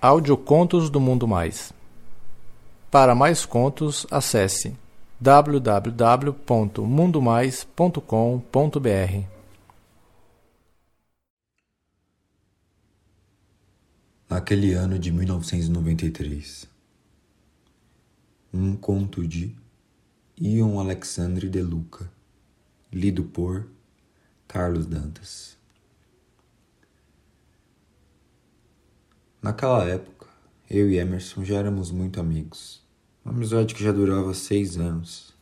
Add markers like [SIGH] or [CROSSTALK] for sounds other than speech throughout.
Audiocontos do Mundo Mais. Para mais contos, acesse www.mundomais.com.br. Naquele ano de 1993. Um conto de Ion Alexandre de Luca, lido por Carlos Dantas. Naquela época, eu e Emerson já éramos muito amigos. Uma amizade que já durava seis anos.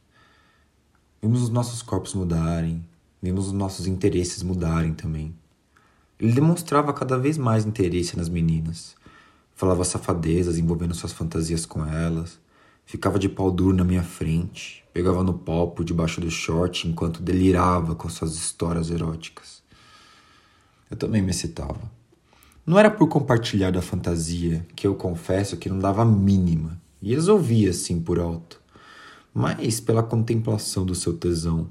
Vimos os nossos corpos mudarem, vimos os nossos interesses mudarem também. Ele demonstrava cada vez mais interesse nas meninas. Falava safadezas envolvendo suas fantasias com elas. Ficava de pau duro na minha frente. Pegava no pau por debaixo do short enquanto delirava com suas histórias eróticas. Eu também me excitava. Não era por compartilhar da fantasia, que eu confesso que não dava a mínima, e as ouvia assim por alto, mas pela contemplação do seu tesão,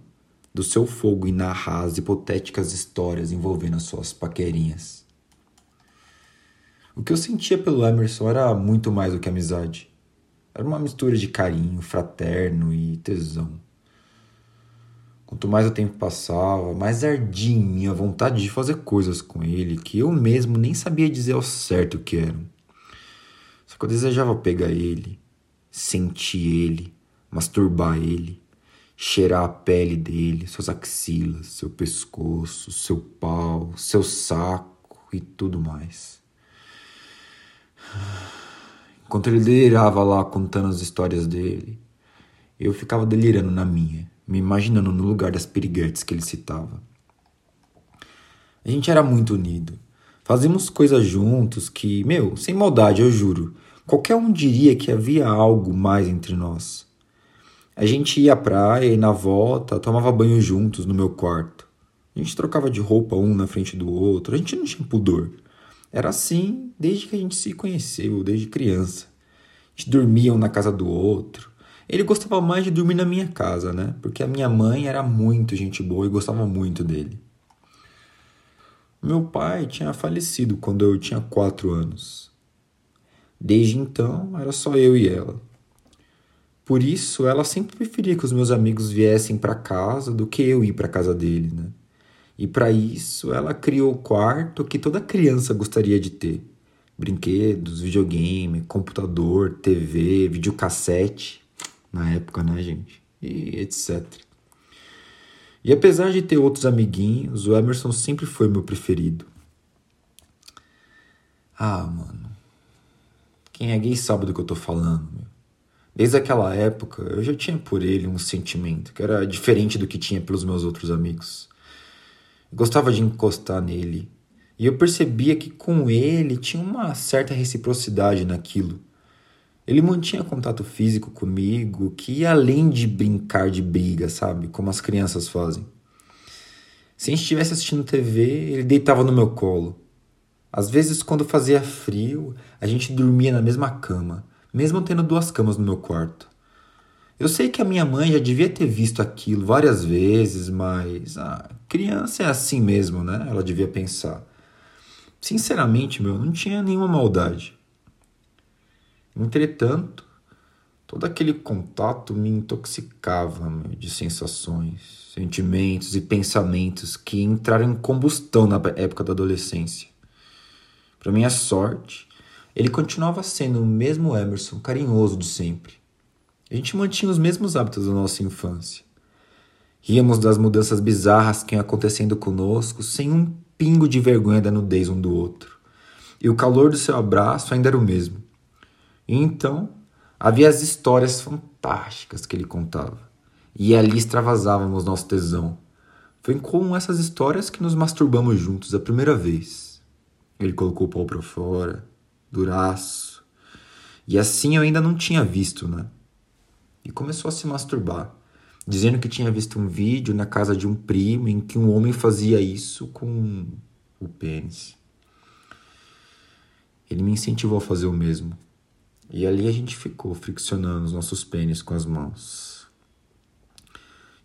do seu fogo em narrar as hipotéticas histórias envolvendo as suas paquerinhas. O que eu sentia pelo Emerson era muito mais do que amizade. Era uma mistura de carinho fraterno e tesão. Quanto mais o tempo passava, mais ardia a vontade de fazer coisas com ele que eu mesmo nem sabia dizer ao certo o que eram. Só que eu desejava pegar ele, sentir ele, masturbar ele, cheirar a pele dele, suas axilas, seu pescoço, seu pau, seu saco e tudo mais. Enquanto ele delirava lá contando as histórias dele, eu ficava delirando na minha me imaginando no lugar das piriguetes que ele citava. A gente era muito unido. Fazíamos coisas juntos que, meu, sem maldade, eu juro, qualquer um diria que havia algo mais entre nós. A gente ia à praia e na volta tomava banho juntos no meu quarto. A gente trocava de roupa um na frente do outro, a gente não tinha pudor. Era assim desde que a gente se conheceu, desde criança. A gente dormia um na casa do outro. Ele gostava mais de dormir na minha casa, né? Porque a minha mãe era muito gente boa e gostava muito dele. Meu pai tinha falecido quando eu tinha quatro anos. Desde então, era só eu e ela. Por isso, ela sempre preferia que os meus amigos viessem para casa do que eu ir para casa dele, né? E para isso, ela criou o quarto que toda criança gostaria de ter: brinquedos, videogame, computador, TV, videocassete na época, né, gente? E etc. E apesar de ter outros amiguinhos, o Emerson sempre foi meu preferido. Ah, mano. Quem é gay sabe do que eu tô falando. Meu. Desde aquela época, eu já tinha por ele um sentimento que era diferente do que tinha pelos meus outros amigos. Gostava de encostar nele. E eu percebia que com ele tinha uma certa reciprocidade naquilo. Ele mantinha contato físico comigo, que ia além de brincar de briga, sabe? Como as crianças fazem. Se a gente estivesse assistindo TV, ele deitava no meu colo. Às vezes, quando fazia frio, a gente dormia na mesma cama, mesmo tendo duas camas no meu quarto. Eu sei que a minha mãe já devia ter visto aquilo várias vezes, mas ah, criança é assim mesmo, né? Ela devia pensar. Sinceramente, meu, não tinha nenhuma maldade. Entretanto, todo aquele contato me intoxicava meu, de sensações, sentimentos e pensamentos que entraram em combustão na época da adolescência. Para minha sorte, ele continuava sendo o mesmo Emerson carinhoso de sempre. A gente mantinha os mesmos hábitos da nossa infância. Ríamos das mudanças bizarras que iam acontecendo conosco sem um pingo de vergonha da nudez um do outro. E o calor do seu abraço ainda era o mesmo. E então havia as histórias fantásticas que ele contava. E ali extravasávamos nosso tesão. Foi com essas histórias que nos masturbamos juntos a primeira vez. Ele colocou o pau para fora, duraço. E assim eu ainda não tinha visto, né? E começou a se masturbar, dizendo que tinha visto um vídeo na casa de um primo em que um homem fazia isso com o pênis. Ele me incentivou a fazer o mesmo. E ali a gente ficou friccionando os nossos pênis com as mãos.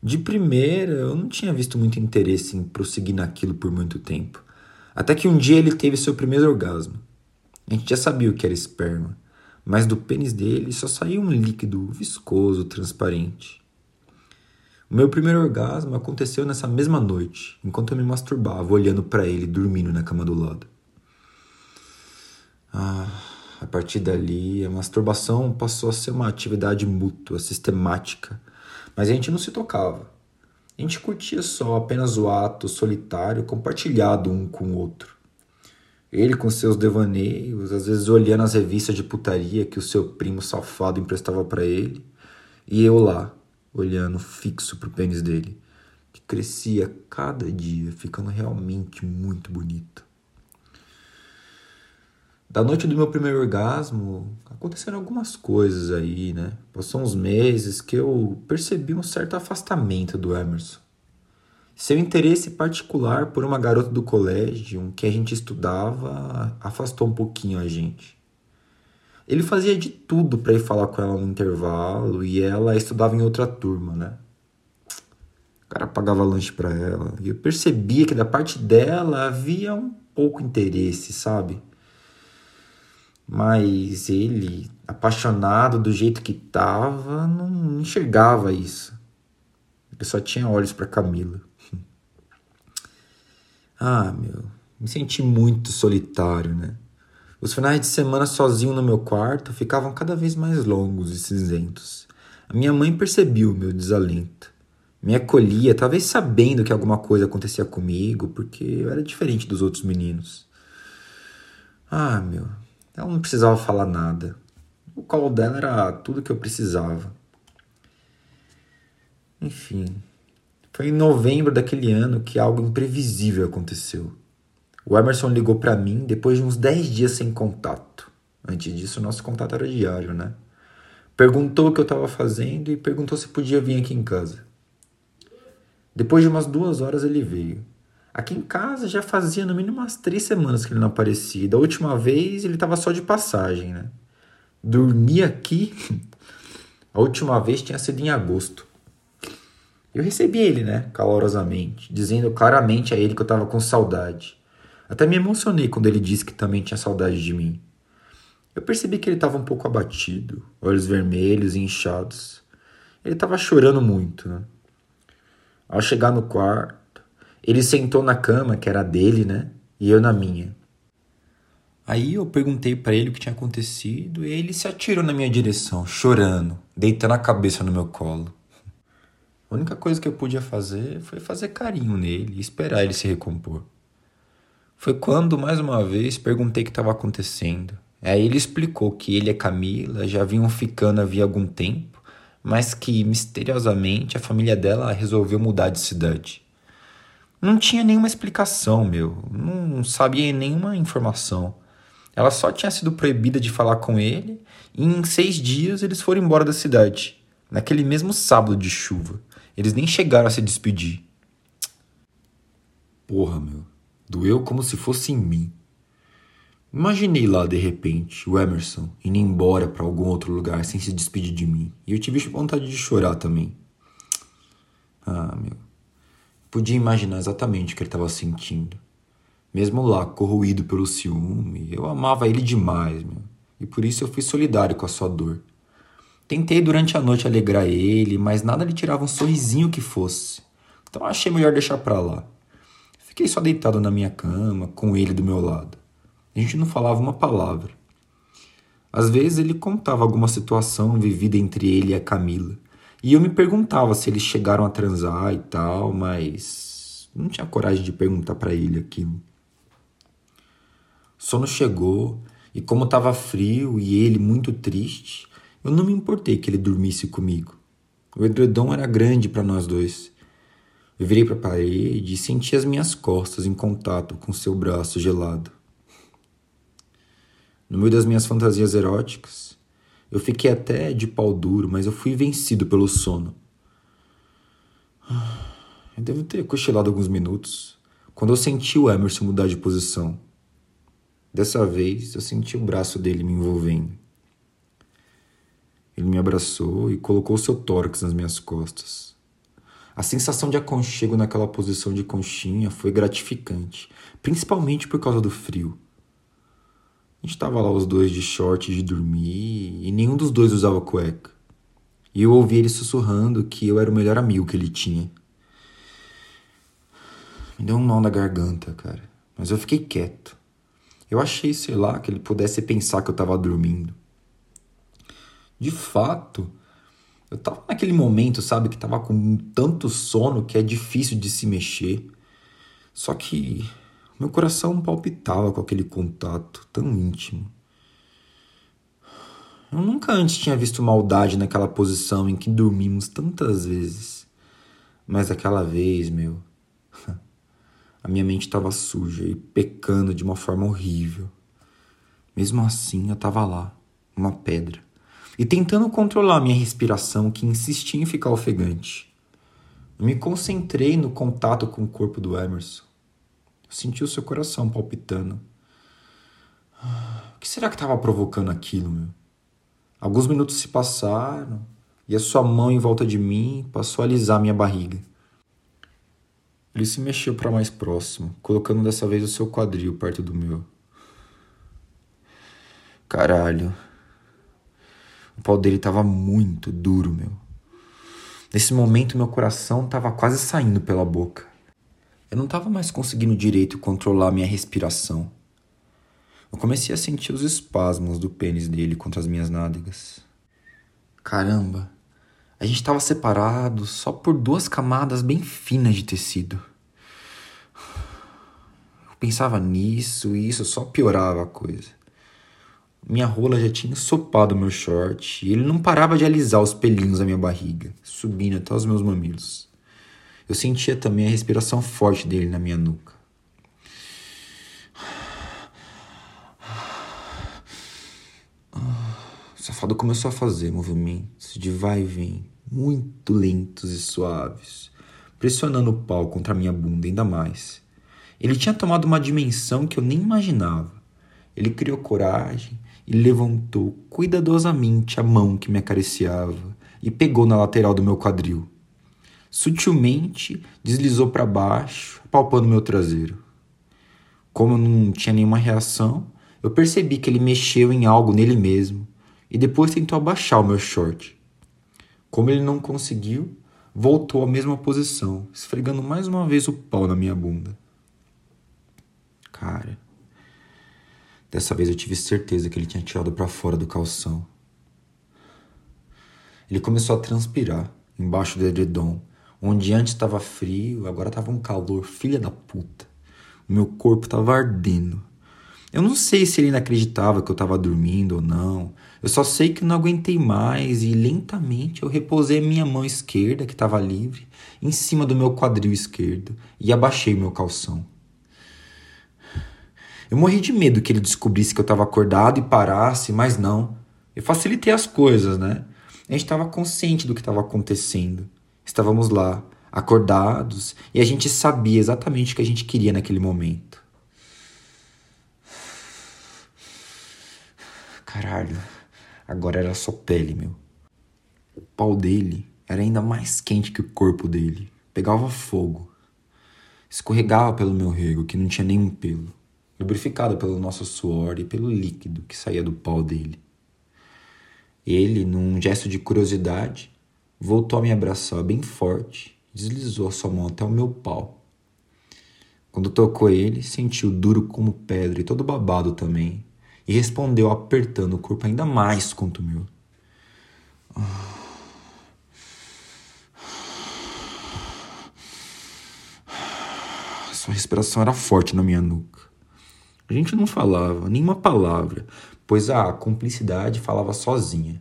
De primeira, eu não tinha visto muito interesse em prosseguir naquilo por muito tempo. Até que um dia ele teve seu primeiro orgasmo. A gente já sabia o que era esperma, mas do pênis dele só saía um líquido viscoso, transparente. O meu primeiro orgasmo aconteceu nessa mesma noite, enquanto eu me masturbava, olhando para ele dormindo na cama do lado. Ah, a partir dali, a masturbação passou a ser uma atividade mútua, sistemática, mas a gente não se tocava. A gente curtia só apenas o ato solitário compartilhado um com o outro. Ele com seus devaneios, às vezes olhando as revistas de putaria que o seu primo safado emprestava para ele, e eu lá, olhando fixo pro pênis dele, que crescia cada dia, ficando realmente muito bonito. Da noite do meu primeiro orgasmo, aconteceram algumas coisas aí, né? Passou uns meses que eu percebi um certo afastamento do Emerson. Seu interesse particular por uma garota do colégio que a gente estudava afastou um pouquinho a gente. Ele fazia de tudo para ir falar com ela no intervalo e ela estudava em outra turma, né? O cara pagava lanche para ela e eu percebia que da parte dela havia um pouco interesse, sabe? Mas ele, apaixonado do jeito que tava, não enxergava isso. Ele só tinha olhos para Camila. [LAUGHS] Ah, meu, me senti muito solitário, né? Os finais de semana sozinho no meu quarto ficavam cada vez mais longos e cinzentos. A minha mãe percebeu o meu desalento. Me acolhia, talvez sabendo que alguma coisa acontecia comigo, porque eu era diferente dos outros meninos. Ah, meu, ela não precisava falar nada. O colo dela era tudo que eu precisava. Enfim, foi em novembro daquele ano que algo imprevisível aconteceu. O Emerson ligou para mim depois de uns 10 dias sem contato. Antes disso, nosso contato era diário, né? Perguntou o que eu estava fazendo e perguntou se podia vir aqui em casa. Depois de umas duas horas ele veio. Aqui em casa já fazia no mínimo umas três semanas que ele não aparecia. Da última vez ele estava só de passagem, né? Dormir aqui? [LAUGHS] A última vez tinha sido em agosto. Eu recebi ele, né, calorosamente, dizendo claramente a ele que eu estava com saudade. Até me emocionei quando ele disse que também tinha saudade de mim. Eu percebi que ele estava um pouco abatido, olhos vermelhos e inchados. Ele estava chorando muito, né? Ao chegar no quarto, ele sentou na cama, que era dele, né? E eu na minha. Aí eu perguntei para ele o que tinha acontecido e ele se atirou na minha direção, chorando, deitando a cabeça no meu colo. A única coisa que eu podia fazer foi fazer carinho nele e esperar ele se recompor. Foi quando, mais uma vez, perguntei o que estava acontecendo. Aí ele explicou que ele e Camila já vinham ficando havia algum tempo, mas que, misteriosamente, a família dela resolveu mudar de cidade. Não tinha nenhuma explicação, meu. Não sabia nenhuma informação. Ela só tinha sido proibida de falar com ele e em seis dias eles foram embora da cidade, naquele mesmo sábado de chuva. Eles nem chegaram a se despedir. Porra, meu. Doeu como se fosse em mim. Imaginei lá, de repente, o Emerson indo embora para algum outro lugar sem se despedir de mim. E eu tive vontade de chorar também. Ah, meu. Podia imaginar exatamente o que ele estava sentindo. Mesmo lá, corroído pelo ciúme, eu amava ele demais, meu. E por isso eu fui solidário com a sua dor. Tentei durante a noite alegrar ele, mas nada lhe tirava um sorrisinho que fosse. Então achei melhor deixar pra lá. Fiquei só deitado na minha cama, com ele do meu lado. A gente não falava uma palavra. Às vezes ele contava alguma situação vivida entre ele e a Camila. E eu me perguntava se eles chegaram a transar e tal, mas não tinha coragem de perguntar para ele aquilo. Sono chegou e como estava frio e ele muito triste, eu não me importei que ele dormisse comigo. O edredom era grande para nós dois. Eu virei para a parede e senti as minhas costas em contato com seu braço gelado. No meio das minhas fantasias eróticas, eu fiquei até de pau duro, mas eu fui vencido pelo sono. Eu devo ter cochilado alguns minutos quando eu senti o Emerson mudar de posição. Dessa vez, eu senti o braço dele me envolvendo. Ele me abraçou e colocou seu tórax nas minhas costas. A sensação de aconchego naquela posição de conchinha foi gratificante, principalmente por causa do frio. A gente tava lá os dois de short de dormir e nenhum dos dois usava cueca. E eu ouvi ele sussurrando que eu era o melhor amigo que ele tinha. Me deu um nó na garganta, cara. Mas eu fiquei quieto. Eu achei, sei lá, que ele pudesse pensar que eu tava dormindo. De fato, eu tava naquele momento, sabe, que tava com tanto sono que é difícil de se mexer. Só que meu coração palpitava com aquele contato tão íntimo. Eu nunca antes tinha visto maldade naquela posição em que dormimos tantas vezes. Mas aquela vez, meu, [LAUGHS] a minha mente estava suja e pecando de uma forma horrível. Mesmo assim, eu estava lá, uma pedra, e tentando controlar minha respiração que insistia em ficar ofegante. Eu me concentrei no contato com o corpo do Emerson. Eu senti o seu coração palpitando. O que será que estava provocando aquilo, meu? Alguns minutos se passaram e a sua mão em volta de mim passou a alisar minha barriga. Ele se mexeu para mais próximo, colocando dessa vez o seu quadril perto do meu. Caralho. O pau dele tava muito duro, meu. Nesse momento, meu coração tava quase saindo pela boca. Eu não estava mais conseguindo direito controlar minha respiração. Eu comecei a sentir os espasmos do pênis dele contra as minhas nádegas. Caramba, a gente estava separado só por duas camadas bem finas de tecido. Eu pensava nisso e isso só piorava a coisa. Minha rola já tinha ensopado meu short e ele não parava de alisar os pelinhos da minha barriga, subindo até os meus mamilos. Eu sentia também a respiração forte dele na minha nuca. O safado começou a fazer movimentos de vai e vem, muito lentos e suaves, pressionando o pau contra a minha bunda ainda mais. Ele tinha tomado uma dimensão que eu nem imaginava. Ele criou coragem e levantou cuidadosamente a mão que me acariciava e pegou na lateral do meu quadril sutilmente deslizou para baixo, palpando meu traseiro. Como eu não tinha nenhuma reação, eu percebi que ele mexeu em algo nele mesmo e depois tentou abaixar o meu short. Como ele não conseguiu, voltou à mesma posição, esfregando mais uma vez o pau na minha bunda. Cara, dessa vez eu tive certeza que ele tinha tirado para fora do calção. Ele começou a transpirar embaixo do edredom Onde antes estava frio, agora estava um calor, filha da puta. O meu corpo estava ardendo. Eu não sei se ele ainda acreditava que eu estava dormindo ou não. Eu só sei que não aguentei mais e lentamente eu repousei minha mão esquerda, que estava livre, em cima do meu quadril esquerdo e abaixei meu calção. Eu morri de medo que ele descobrisse que eu estava acordado e parasse, mas não. Eu facilitei as coisas, né? A gente estava consciente do que estava acontecendo. Estávamos lá, acordados, e a gente sabia exatamente o que a gente queria naquele momento. Caralho, agora era só pele, meu. O pau dele era ainda mais quente que o corpo dele. Pegava fogo. Escorregava pelo meu rego, que não tinha nenhum pelo. Lubrificado pelo nosso suor e pelo líquido que saía do pau dele. Ele, num gesto de curiosidade, Voltou a me abraçar bem forte, deslizou a sua mão até o meu pau. Quando tocou ele, sentiu duro como pedra e todo babado também, e respondeu apertando o corpo ainda mais contra o meu. Sua respiração era forte na minha nuca. A gente não falava nenhuma palavra, pois a cumplicidade falava sozinha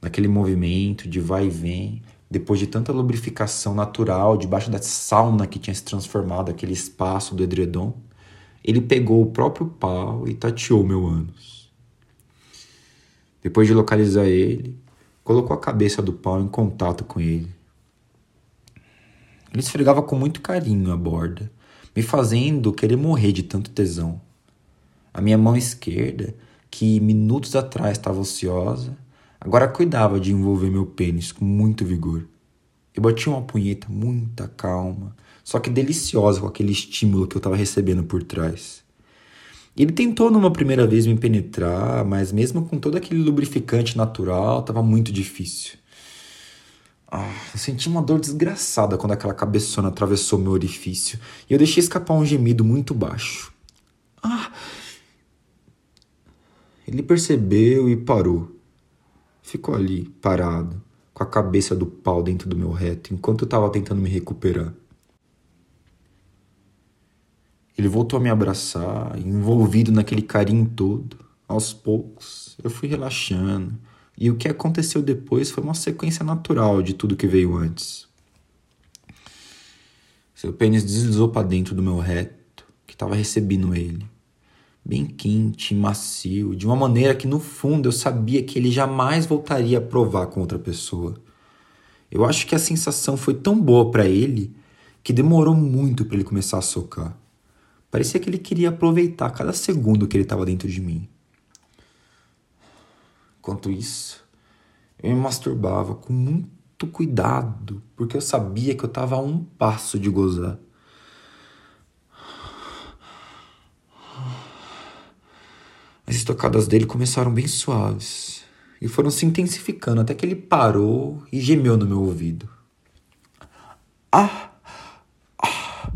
naquele movimento de vai e vem, depois de tanta lubrificação natural, debaixo da sauna que tinha se transformado aquele espaço do edredom, ele pegou o próprio pau e tateou meu ânus. Depois de localizar ele, colocou a cabeça do pau em contato com ele. Ele esfregava com muito carinho a borda, me fazendo querer morrer de tanto tesão. A minha mão esquerda, que minutos atrás estava ociosa, Agora cuidava de envolver meu pênis com muito vigor. Eu bati uma punheta muita calma, só que deliciosa com aquele estímulo que eu estava recebendo por trás. Ele tentou numa primeira vez me penetrar, mas mesmo com todo aquele lubrificante natural, estava muito difícil. Ah, eu senti uma dor desgraçada quando aquela cabeçona atravessou meu orifício e eu deixei escapar um gemido muito baixo. Ah! Ele percebeu e parou. Ficou ali, parado, com a cabeça do pau dentro do meu reto, enquanto eu estava tentando me recuperar. Ele voltou a me abraçar, envolvido naquele carinho todo. Aos poucos, eu fui relaxando, e o que aconteceu depois foi uma sequência natural de tudo que veio antes. Seu pênis deslizou para dentro do meu reto, que estava recebendo ele bem quente, macio, de uma maneira que no fundo eu sabia que ele jamais voltaria a provar com outra pessoa. Eu acho que a sensação foi tão boa para ele que demorou muito para ele começar a socar. Parecia que ele queria aproveitar cada segundo que ele estava dentro de mim. Enquanto isso, eu me masturbava com muito cuidado, porque eu sabia que eu estava a um passo de gozar. As estocadas dele começaram bem suaves e foram se intensificando até que ele parou e gemeu no meu ouvido. Ah! Ah!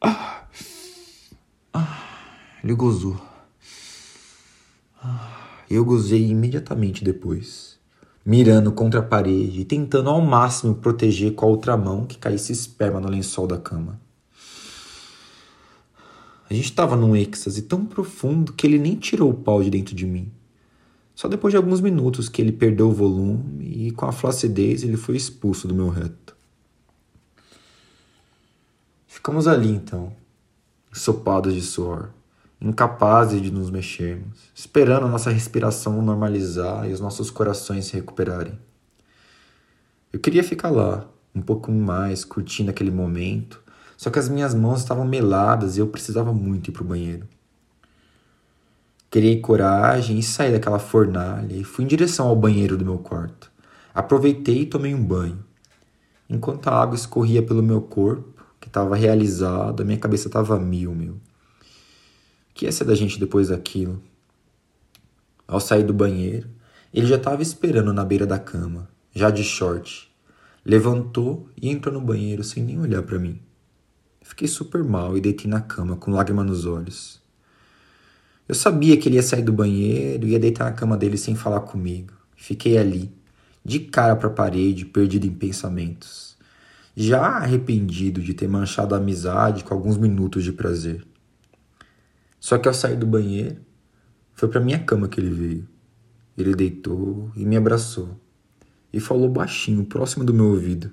Ah! ah. Ele gozou. Ah. Eu gozei imediatamente depois, mirando contra a parede e tentando ao máximo proteger com a outra mão que caísse esperma no lençol da cama. A gente estava num êxtase tão profundo que ele nem tirou o pau de dentro de mim. Só depois de alguns minutos que ele perdeu o volume e com a flacidez ele foi expulso do meu reto. Ficamos ali então, ensopados de suor, incapazes de nos mexermos, esperando a nossa respiração normalizar e os nossos corações se recuperarem. Eu queria ficar lá, um pouco mais, curtindo aquele momento, só que as minhas mãos estavam meladas e eu precisava muito ir para o banheiro. Criei coragem e saí daquela fornalha e fui em direção ao banheiro do meu quarto. Aproveitei e tomei um banho. Enquanto a água escorria pelo meu corpo, que estava realizado, a minha cabeça estava mil, meu. O que ia ser da gente depois daquilo? Ao sair do banheiro, ele já estava esperando na beira da cama, já de short. Levantou e entrou no banheiro sem nem olhar para mim. Fiquei super mal e deitei na cama com lágrima nos olhos. Eu sabia que ele ia sair do banheiro e ia deitar na cama dele sem falar comigo. Fiquei ali, de cara para a parede, perdido em pensamentos. Já arrependido de ter manchado a amizade com alguns minutos de prazer. Só que ao sair do banheiro, foi para minha cama que ele veio. Ele deitou e me abraçou e falou baixinho, próximo do meu ouvido.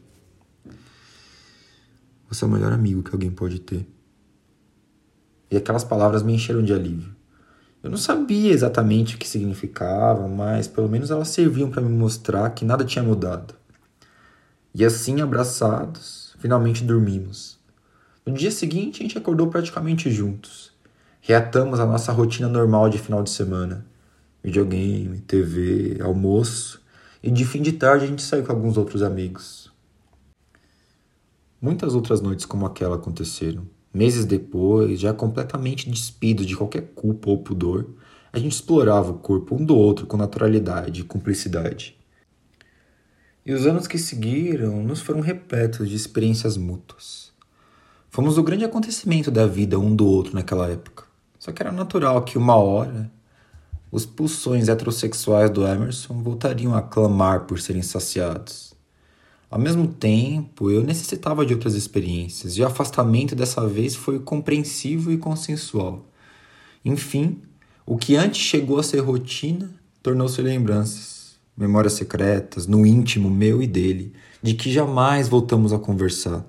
Você é o melhor amigo que alguém pode ter. E aquelas palavras me encheram de alívio. Eu não sabia exatamente o que significavam, mas pelo menos elas serviam para me mostrar que nada tinha mudado. E assim, abraçados, finalmente dormimos. No dia seguinte, a gente acordou praticamente juntos. Reatamos a nossa rotina normal de final de semana: videogame, TV, almoço, e de fim de tarde a gente saiu com alguns outros amigos. Muitas outras noites como aquela aconteceram. Meses depois, já completamente despido de qualquer culpa ou pudor, a gente explorava o corpo um do outro com naturalidade e cumplicidade. E os anos que seguiram nos foram repletos de experiências mútuas. Fomos o grande acontecimento da vida um do outro naquela época. Só que era natural que uma hora os pulsões heterossexuais do Emerson voltariam a clamar por serem saciados. Ao mesmo tempo, eu necessitava de outras experiências, e o afastamento dessa vez foi compreensivo e consensual. Enfim, o que antes chegou a ser rotina tornou-se lembranças, memórias secretas, no íntimo meu e dele, de que jamais voltamos a conversar.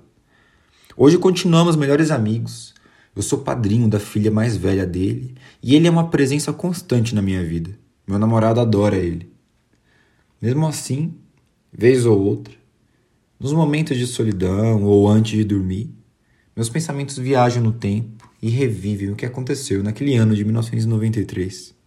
Hoje continuamos melhores amigos. Eu sou padrinho da filha mais velha dele e ele é uma presença constante na minha vida. Meu namorado adora ele. Mesmo assim, vez ou outra, nos momentos de solidão ou antes de dormir, meus pensamentos viajam no tempo e revivem o que aconteceu naquele ano de 1993.